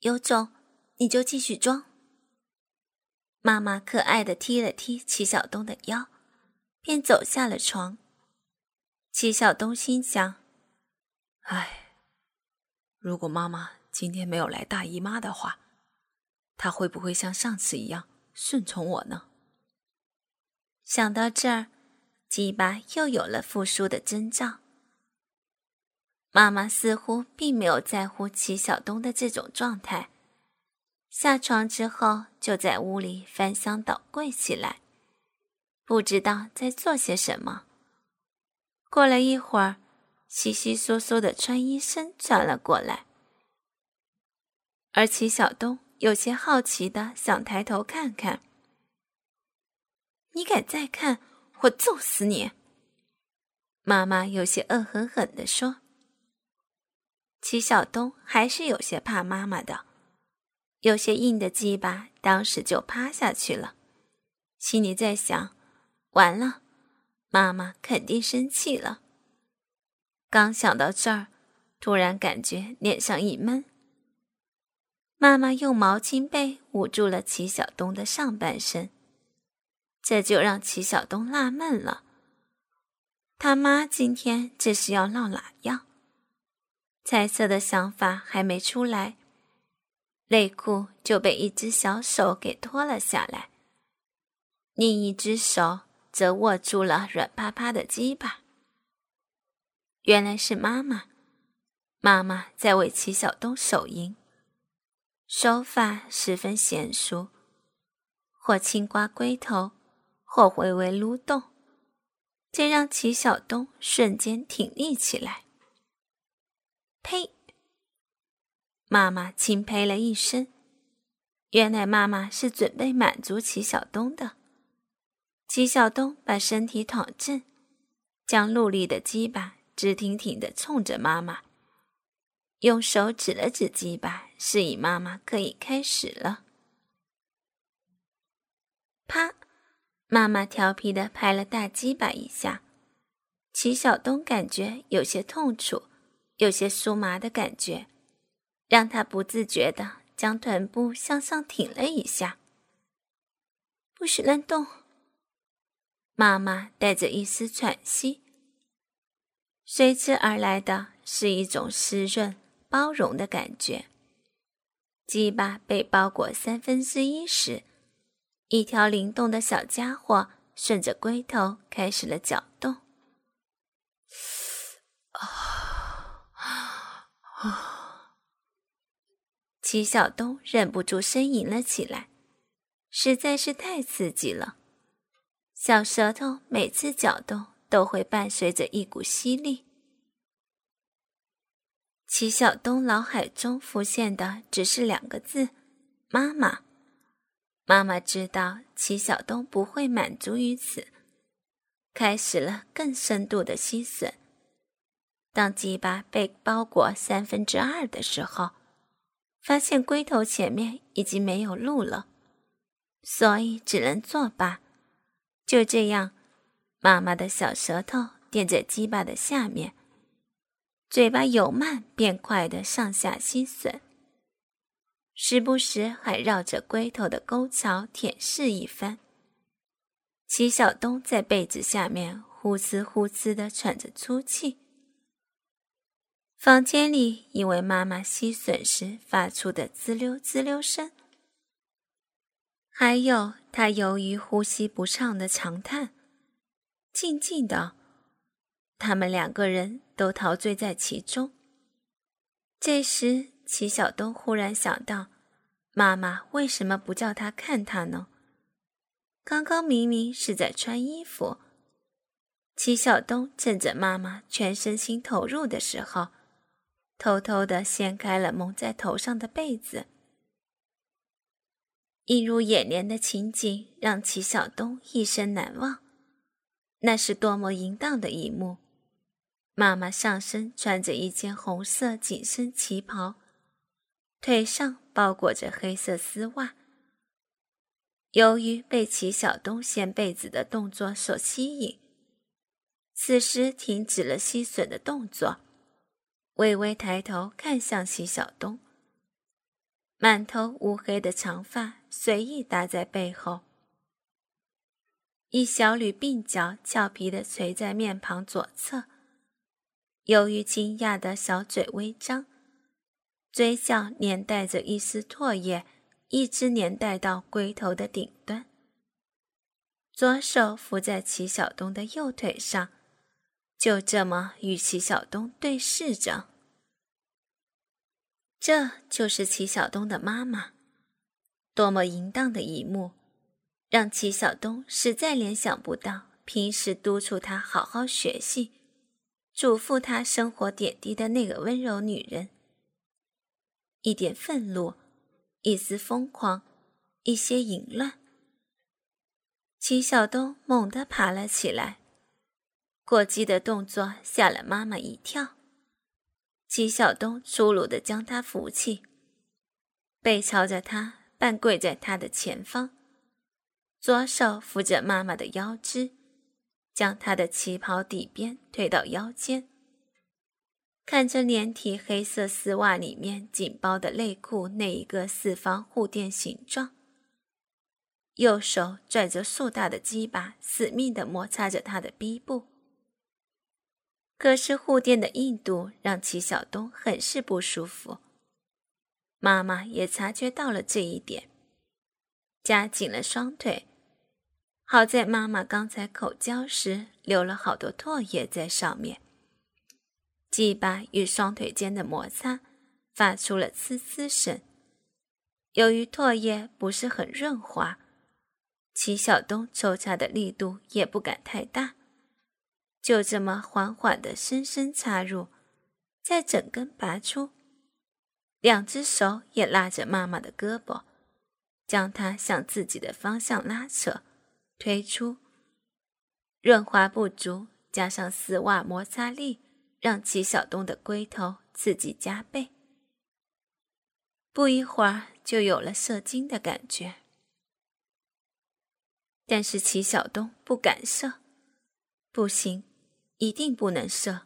有种你就继续装。妈妈可爱的踢了踢齐晓东的腰，便走下了床。齐晓东心想：“唉，如果妈妈今天没有来大姨妈的话，她会不会像上次一样顺从我呢？”想到这儿，鸡巴又有了复苏的征兆。妈妈似乎并没有在乎齐晓东的这种状态。下床之后，就在屋里翻箱倒柜起来，不知道在做些什么。过了一会儿，稀稀疏疏的穿衣声传了过来，而齐晓东有些好奇的想抬头看看。你敢再看，我揍死你！妈妈有些恶狠狠地说。齐晓东还是有些怕妈妈的，有些硬的鸡巴，当时就趴下去了，心里在想：完了，妈妈肯定生气了。刚想到这儿，突然感觉脸上一闷。妈妈用毛巾被捂住了齐晓东的上半身，这就让齐晓东纳闷了：他妈今天这是要闹哪样？彩色的想法还没出来，内裤就被一只小手给脱了下来，另一只手则握住了软趴趴的鸡巴。原来是妈妈，妈妈在为齐晓东手淫，手法十分娴熟，或轻刮龟头，或微微撸动，这让齐晓东瞬间挺立起来。呸！妈妈轻呸了一声。原来妈妈是准备满足齐晓东的。齐晓东把身体躺正，将陆力的鸡巴直挺挺的冲着妈妈，用手指了指鸡巴，示意妈妈可以开始了。啪！妈妈调皮的拍了大鸡巴一下，齐晓东感觉有些痛楚。有些酥麻的感觉，让他不自觉的将臀部向上挺了一下。不许乱动！妈妈带着一丝喘息，随之而来的是一种湿润、包容的感觉。鸡巴被包裹三分之一时，一条灵动的小家伙顺着龟头开始了搅动。齐晓东忍不住呻吟了起来，实在是太刺激了。小舌头每次搅动都会伴随着一股吸力。齐晓东脑海中浮现的只是两个字：妈妈。妈妈知道齐晓东不会满足于此，开始了更深度的吸吮。当鸡巴被包裹三分之二的时候，发现龟头前面已经没有路了，所以只能作罢。就这样，妈妈的小舌头垫在鸡巴的下面，嘴巴由慢变快的上下吸吮，时不时还绕着龟头的沟槽舔舐一番。齐晓东在被子下面呼哧呼哧的喘着粗气。房间里，因为妈妈吸吮时发出的滋溜滋溜声，还有她由于呼吸不畅的长叹，静静的，他们两个人都陶醉在其中。这时，齐晓东忽然想到，妈妈为什么不叫他看他呢？刚刚明明是在穿衣服。齐晓东趁着妈妈全身心投入的时候。偷偷的掀开了蒙在头上的被子，映入眼帘的情景让齐晓东一生难忘。那是多么淫荡的一幕！妈妈上身穿着一件红色紧身旗袍，腿上包裹着黑色丝袜。由于被齐晓东掀被子的动作所吸引，此时停止了吸吮的动作。微微抬头看向齐晓东，满头乌黑的长发随意搭在背后，一小缕鬓角俏皮的垂在面庞左侧。由于惊讶的小嘴微张，嘴角粘带着一丝唾液，一直粘带到龟头的顶端。左手扶在齐晓东的右腿上，就这么与齐晓东对视着。这就是齐晓东的妈妈，多么淫荡的一幕，让齐晓东实在联想不到平时督促他好好学习。嘱咐他生活点滴的那个温柔女人，一点愤怒，一丝疯狂，一些淫乱。齐晓东猛地爬了起来，过激的动作吓了妈妈一跳。齐晓东粗鲁地将她扶起，背朝着她，半跪在她的前方，左手扶着妈妈的腰肢。将她的旗袍底边推到腰间，看着连体黑色丝袜里面紧包的内裤那一个四方护垫形状，右手拽着硕大的鸡巴，死命地摩擦着她的逼部。可是护垫的硬度让齐晓东很是不舒服，妈妈也察觉到了这一点，夹紧了双腿。好在妈妈刚才口交时留了好多唾液在上面，鸡巴与双腿间的摩擦发出了呲呲声。由于唾液不是很润滑，齐晓东抽插的力度也不敢太大，就这么缓缓的深深插入，再整根拔出，两只手也拉着妈妈的胳膊，将她向自己的方向拉扯。推出，润滑不足，加上丝袜摩擦力，让齐晓东的龟头刺激加倍。不一会儿就有了射精的感觉，但是齐晓东不敢射，不行，一定不能射。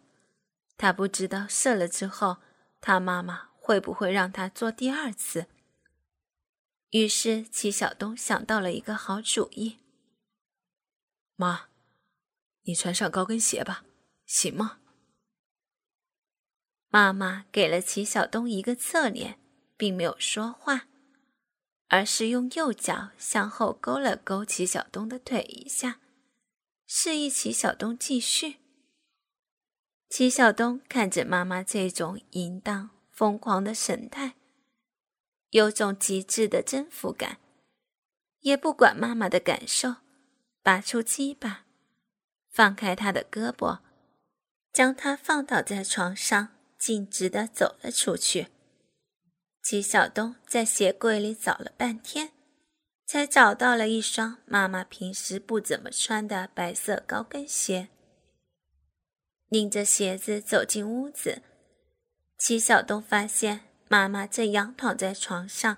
他不知道射了之后，他妈妈会不会让他做第二次。于是齐晓东想到了一个好主意。妈，你穿上高跟鞋吧，行吗？妈妈给了齐晓东一个侧脸，并没有说话，而是用右脚向后勾了勾齐晓东的腿一下，示意齐晓东继续。齐晓东看着妈妈这种淫荡疯狂的神态，有种极致的征服感，也不管妈妈的感受。拔出鸡巴，放开她的胳膊，将她放倒在床上，径直的走了出去。齐晓东在鞋柜里找了半天，才找到了一双妈妈平时不怎么穿的白色高跟鞋。拎着鞋子走进屋子，齐晓东发现妈妈正仰躺在床上，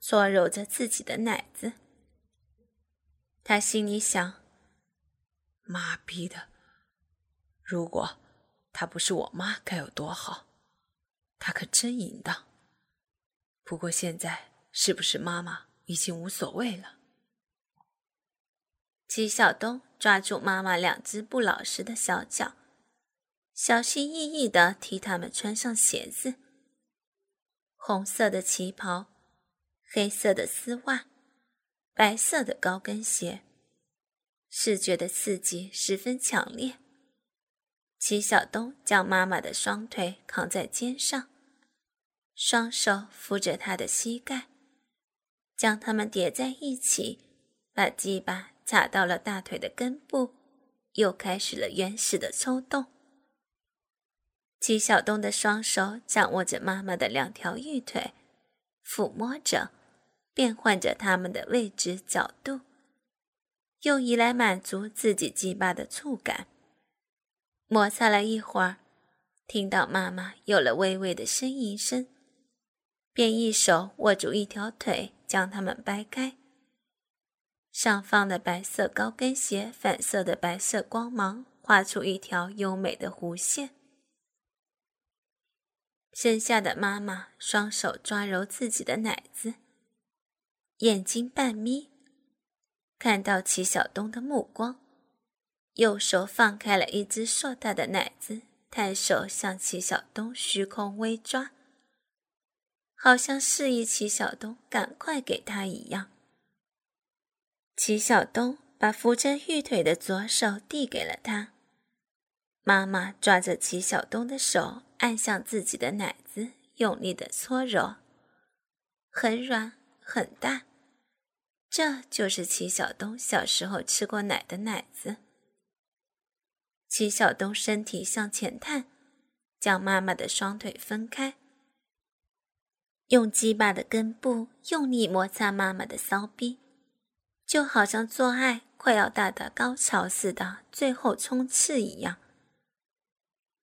搓揉着自己的奶子。他心里想：“妈逼的，如果她不是我妈，该有多好！她可真淫荡。不过现在是不是妈妈已经无所谓了？”齐晓东抓住妈妈两只不老实的小脚，小心翼翼的替他们穿上鞋子。红色的旗袍，黑色的丝袜。白色的高跟鞋，视觉的刺激十分强烈。齐晓东将妈妈的双腿扛在肩上，双手扶着她的膝盖，将它们叠在一起，把鸡巴插到了大腿的根部，又开始了原始的抽动。齐晓东的双手掌握着妈妈的两条玉腿，抚摸着。变换着他们的位置、角度，用以来满足自己鸡巴的触感。摩擦了一会儿，听到妈妈有了微微的呻吟声，便一手握住一条腿，将它们掰开。上方的白色高跟鞋反射的白色光芒，画出一条优美的弧线。生下的妈妈双手抓揉自己的奶子，眼睛半眯，看到齐晓东的目光，右手放开了一只硕大的奶子，抬手向齐晓东虚空微抓，好像示意齐晓东赶快给他一样。齐晓东把扶着玉腿的左手递给了他，妈妈抓着齐晓东的手。按向自己的奶子，用力的搓揉，很软很大，这就是齐晓东小时候吃过奶的奶子。齐晓东身体向前探，将妈妈的双腿分开，用鸡巴的根部用力摩擦妈妈的骚逼，就好像做爱快要达到高潮似的最后冲刺一样。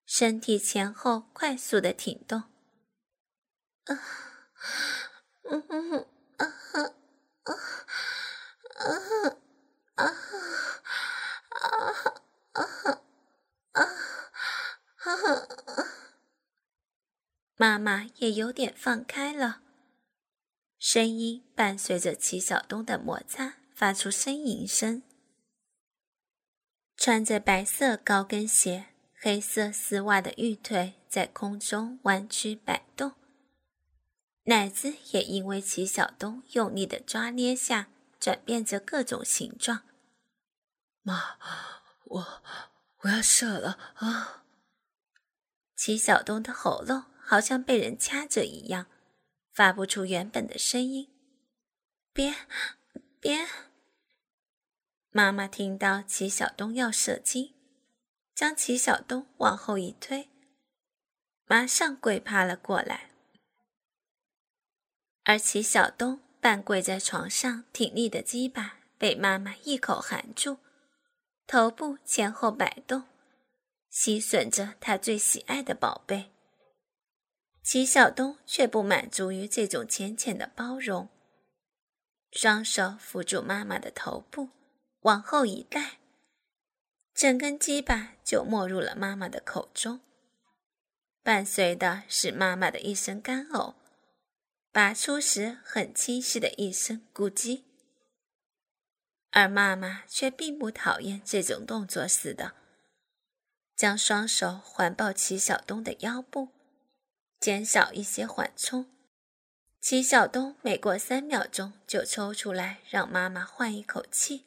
身体前后快速的挺动，啊，嗯嗯啊啊啊啊啊啊啊啊！妈妈也有点放开了，声音伴随着齐晓东的摩擦发出呻吟声。穿着白色高跟鞋。黑色丝袜的玉腿在空中弯曲摆动，奶子也因为齐晓东用力的抓捏下，转变着各种形状。妈，我我要射了啊！齐晓东的喉咙好像被人掐着一样，发不出原本的声音。别，别！妈妈听到齐晓东要射精。将齐晓东往后一推，马上跪趴了过来。而齐晓东半跪在床上，挺立的鸡巴被妈妈一口含住，头部前后摆动，吸吮着他最喜爱的宝贝。齐晓东却不满足于这种浅浅的包容，双手扶住妈妈的头部，往后一带。整根鸡巴就没入了妈妈的口中，伴随的是妈妈的一声干呕，拔出时很清晰的一声咕叽。而妈妈却并不讨厌这种动作似的，将双手环抱齐晓东的腰部，减少一些缓冲。齐晓东每过三秒钟就抽出来，让妈妈换一口气，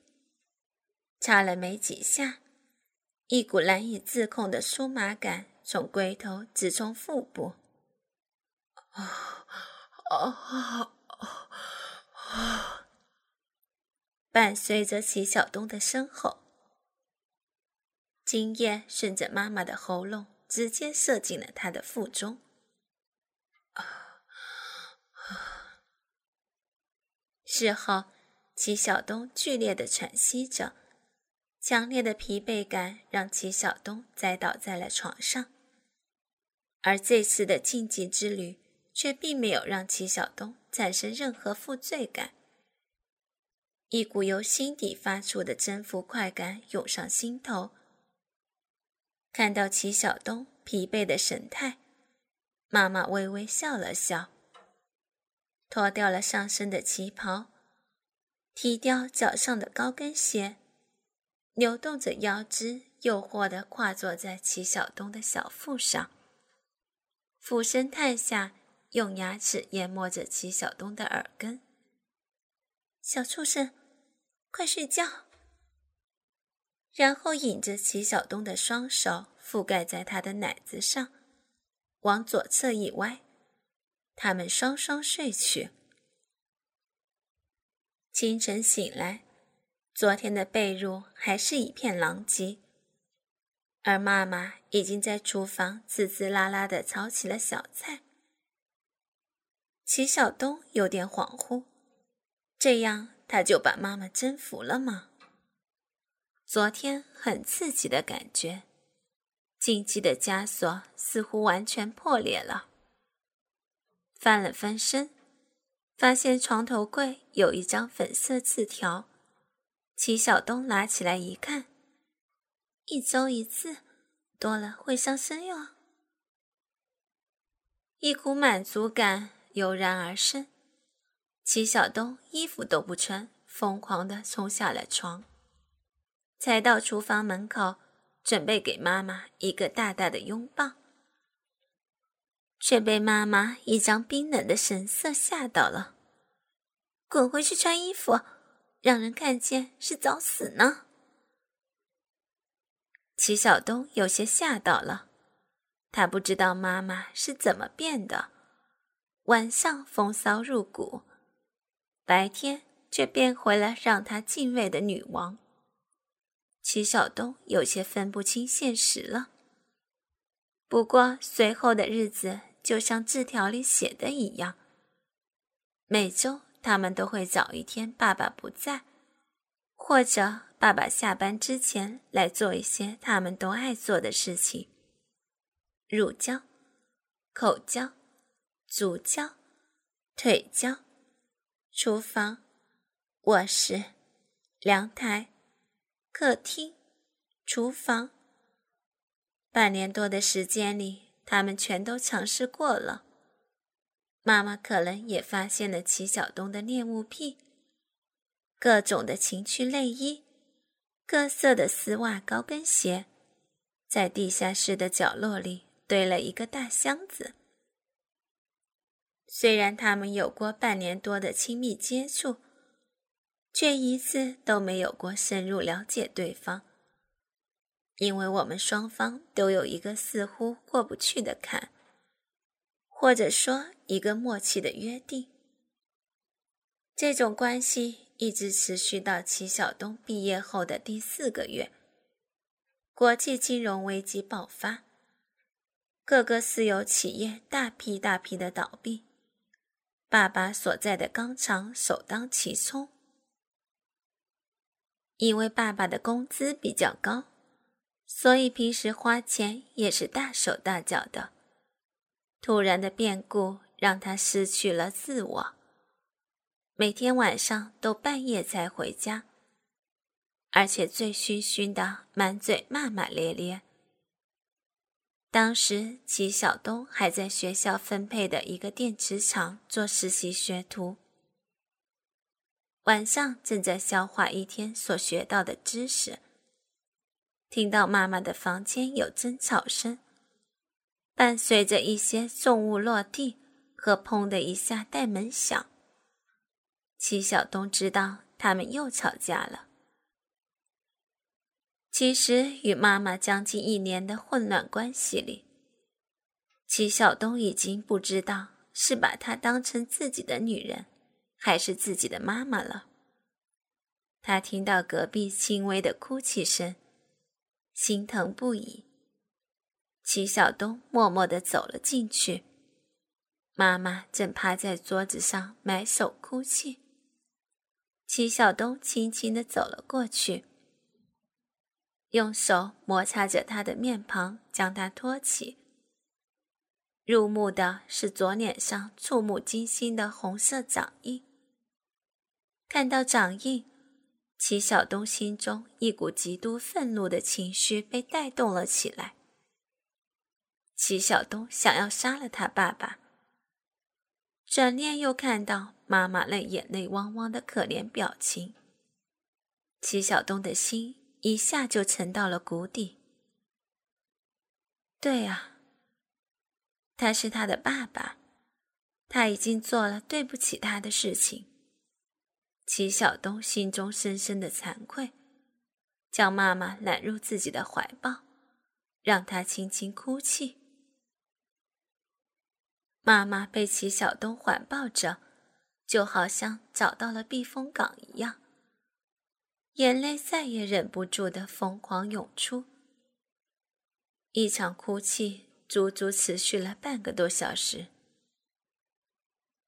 插了没几下。一股难以自控的酥麻感从龟头直冲腹部，啊啊啊！伴随着齐晓东的声吼，精液顺着妈妈的喉咙直接射进了他的腹中。事后，齐晓东剧烈的喘息着。强烈的疲惫感让齐晓东栽倒在了床上，而这次的禁忌之旅却并没有让齐晓东产生任何负罪感。一股由心底发出的征服快感涌上心头。看到齐晓东疲惫的神态，妈妈微微笑了笑，脱掉了上身的旗袍，踢掉脚上的高跟鞋。扭动着腰肢，诱惑地跨坐在齐晓东的小腹上，俯身探下，用牙齿研磨着齐晓东的耳根。小畜生，快睡觉！然后引着齐晓东的双手覆盖在他的奶子上，往左侧一歪，他们双双睡去。清晨醒来。昨天的被褥还是一片狼藉，而妈妈已经在厨房滋滋啦啦的炒起了小菜。齐晓东有点恍惚，这样他就把妈妈征服了吗？昨天很刺激的感觉，禁忌的枷锁似乎完全破裂了。翻了翻身，发现床头柜有一张粉色字条。齐晓东拿起来一看，一周一次，多了会伤身哟。一股满足感油然而生。齐晓东衣服都不穿，疯狂地冲下了床，才到厨房门口，准备给妈妈一个大大的拥抱，却被妈妈一张冰冷的神色吓到了。滚回去穿衣服，让人看见是找死呢！齐晓东有些吓到了，他不知道妈妈是怎么变的，晚上风骚入骨。白天却变回了让他敬畏的女王。齐晓东有些分不清现实了。不过随后的日子就像字条里写的一样，每周他们都会早一天爸爸不在，或者爸爸下班之前来做一些他们都爱做的事情：乳胶、口交、足交、腿交。厨房、卧室、阳台、客厅、厨房，半年多的时间里，他们全都尝试过了。妈妈可能也发现了齐晓东的恋物癖，各种的情趣内衣、各色的丝袜、高跟鞋，在地下室的角落里堆了一个大箱子。虽然他们有过半年多的亲密接触，却一次都没有过深入了解对方。因为我们双方都有一个似乎过不去的坎，或者说一个默契的约定。这种关系一直持续到齐晓东毕业后的第四个月，国际金融危机爆发，各个私有企业大批大批的倒闭。爸爸所在的钢厂首当其冲，因为爸爸的工资比较高，所以平时花钱也是大手大脚的。突然的变故让他失去了自我，每天晚上都半夜才回家，而且醉醺醺的，满嘴骂骂咧咧。当时，齐晓东还在学校分配的一个电池厂做实习学徒，晚上正在消化一天所学到的知识，听到妈妈的房间有争吵声，伴随着一些重物落地和“砰”的一下带门响，齐晓东知道他们又吵架了。其实，与妈妈将近一年的混乱关系里，齐晓东已经不知道是把她当成自己的女人，还是自己的妈妈了。他听到隔壁轻微的哭泣声，心疼不已。齐晓东默默地走了进去，妈妈正趴在桌子上埋首哭泣。齐晓东轻轻地走了过去。用手摩擦着他的面庞，将他托起。入目的是左脸上触目惊心的红色掌印。看到掌印，齐晓东心中一股极度愤怒的情绪被带动了起来。齐晓东想要杀了他爸爸，转念又看到妈妈那眼泪汪汪的可怜表情，齐晓东的心。一下就沉到了谷底。对啊，他是他的爸爸，他已经做了对不起他的事情。齐晓东心中深深的惭愧，将妈妈揽入自己的怀抱，让她轻轻哭泣。妈妈被齐晓东环抱着，就好像找到了避风港一样。眼泪再也忍不住的疯狂涌出，一场哭泣足足持续了半个多小时。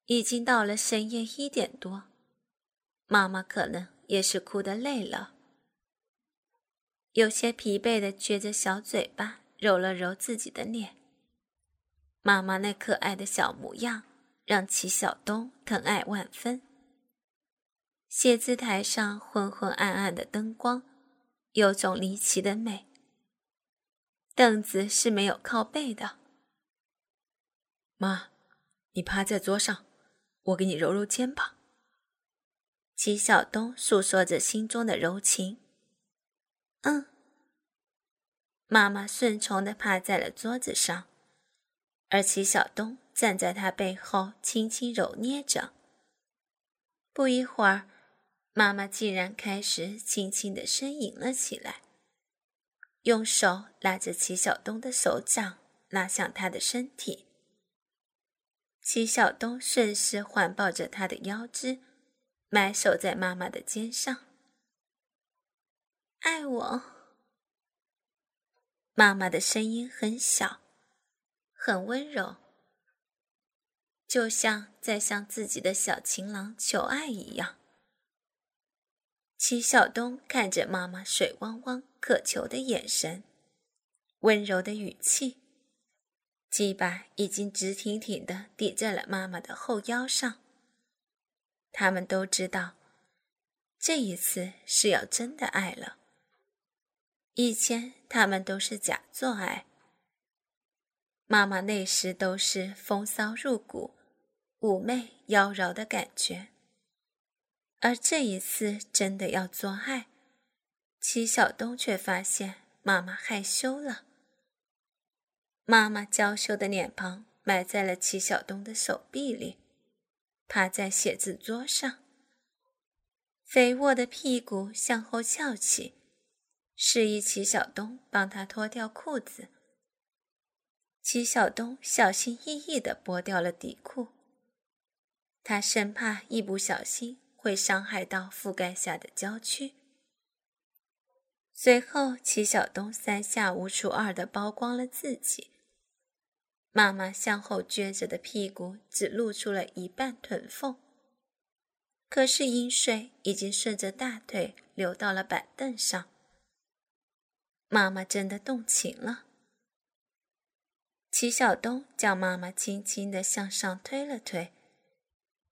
已经到了深夜一点多，妈妈可能也是哭得累了，有些疲惫的撅着小嘴巴揉了揉自己的脸。妈妈那可爱的小模样让齐晓东疼爱万分。写字台上昏昏暗暗的灯光，有种离奇的美。凳子是没有靠背的。妈，你趴在桌上，我给你揉揉肩膀。齐晓东诉说着心中的柔情。嗯。妈妈顺从的趴在了桌子上，而齐晓东站在他背后轻轻揉捏着。不一会儿，妈妈竟然开始轻轻的呻吟了起来，用手拉着齐晓东的手掌拉向他的身体。齐晓东顺势环抱着他的腰肢，埋首在妈妈的肩上。爱我。妈妈的声音很小，很温柔，就像在向自己的小情郎求爱一样。齐晓东看着妈妈水汪汪、渴求的眼神，温柔的语气。鸡巴已经直挺挺的抵在了妈妈的后腰上。他们都知道，这一次是要真的爱了。以前他们都是假做爱。妈妈那时都是风骚入骨、妩媚妖娆的感觉，而这一次真的要做爱，齐晓东却发现妈妈害羞了。妈妈娇羞的脸庞埋在了齐晓东的手臂里，趴在写字桌上，肥沃的屁股向后翘起，示意齐晓东帮他脱掉裤子。齐晓东小心翼翼地剥掉了底裤，他生怕一不小心会伤害到覆盖下的娇躯。随后，齐晓东三下五除二地剥光了自己。妈妈向后撅着的屁股只露出了一半臀缝，可是阴水已经顺着大腿流到了板凳上。妈妈真的动情了。齐晓东将妈妈轻轻地向上推了推，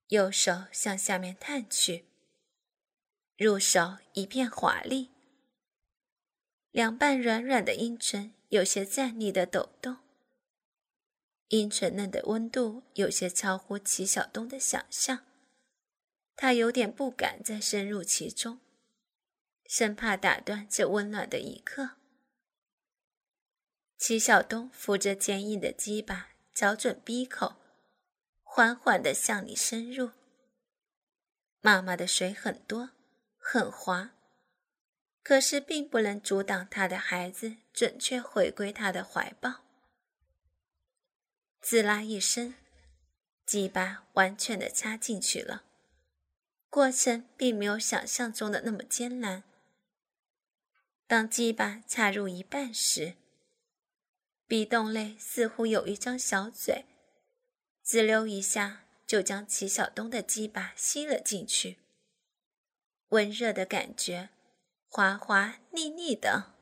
右手向下面探去，入手一片华丽，两瓣软软的阴唇有些站立的抖动。阴唇嫩的温度有些超乎齐晓东的想象，他有点不敢再深入其中，生怕打断这温暖的一刻。齐晓东扶着坚硬的鸡巴，找准鼻口，缓缓地向里深入。妈妈的水很多，很滑，可是并不能阻挡他的孩子准确回归他的怀抱。滋啦一声，鸡巴完全的插进去了。过程并没有想象中的那么艰难。当鸡巴插入一半时，壁洞内似乎有一张小嘴，滋溜一下就将齐晓东的鸡巴吸了进去。温热的感觉，滑滑腻腻的。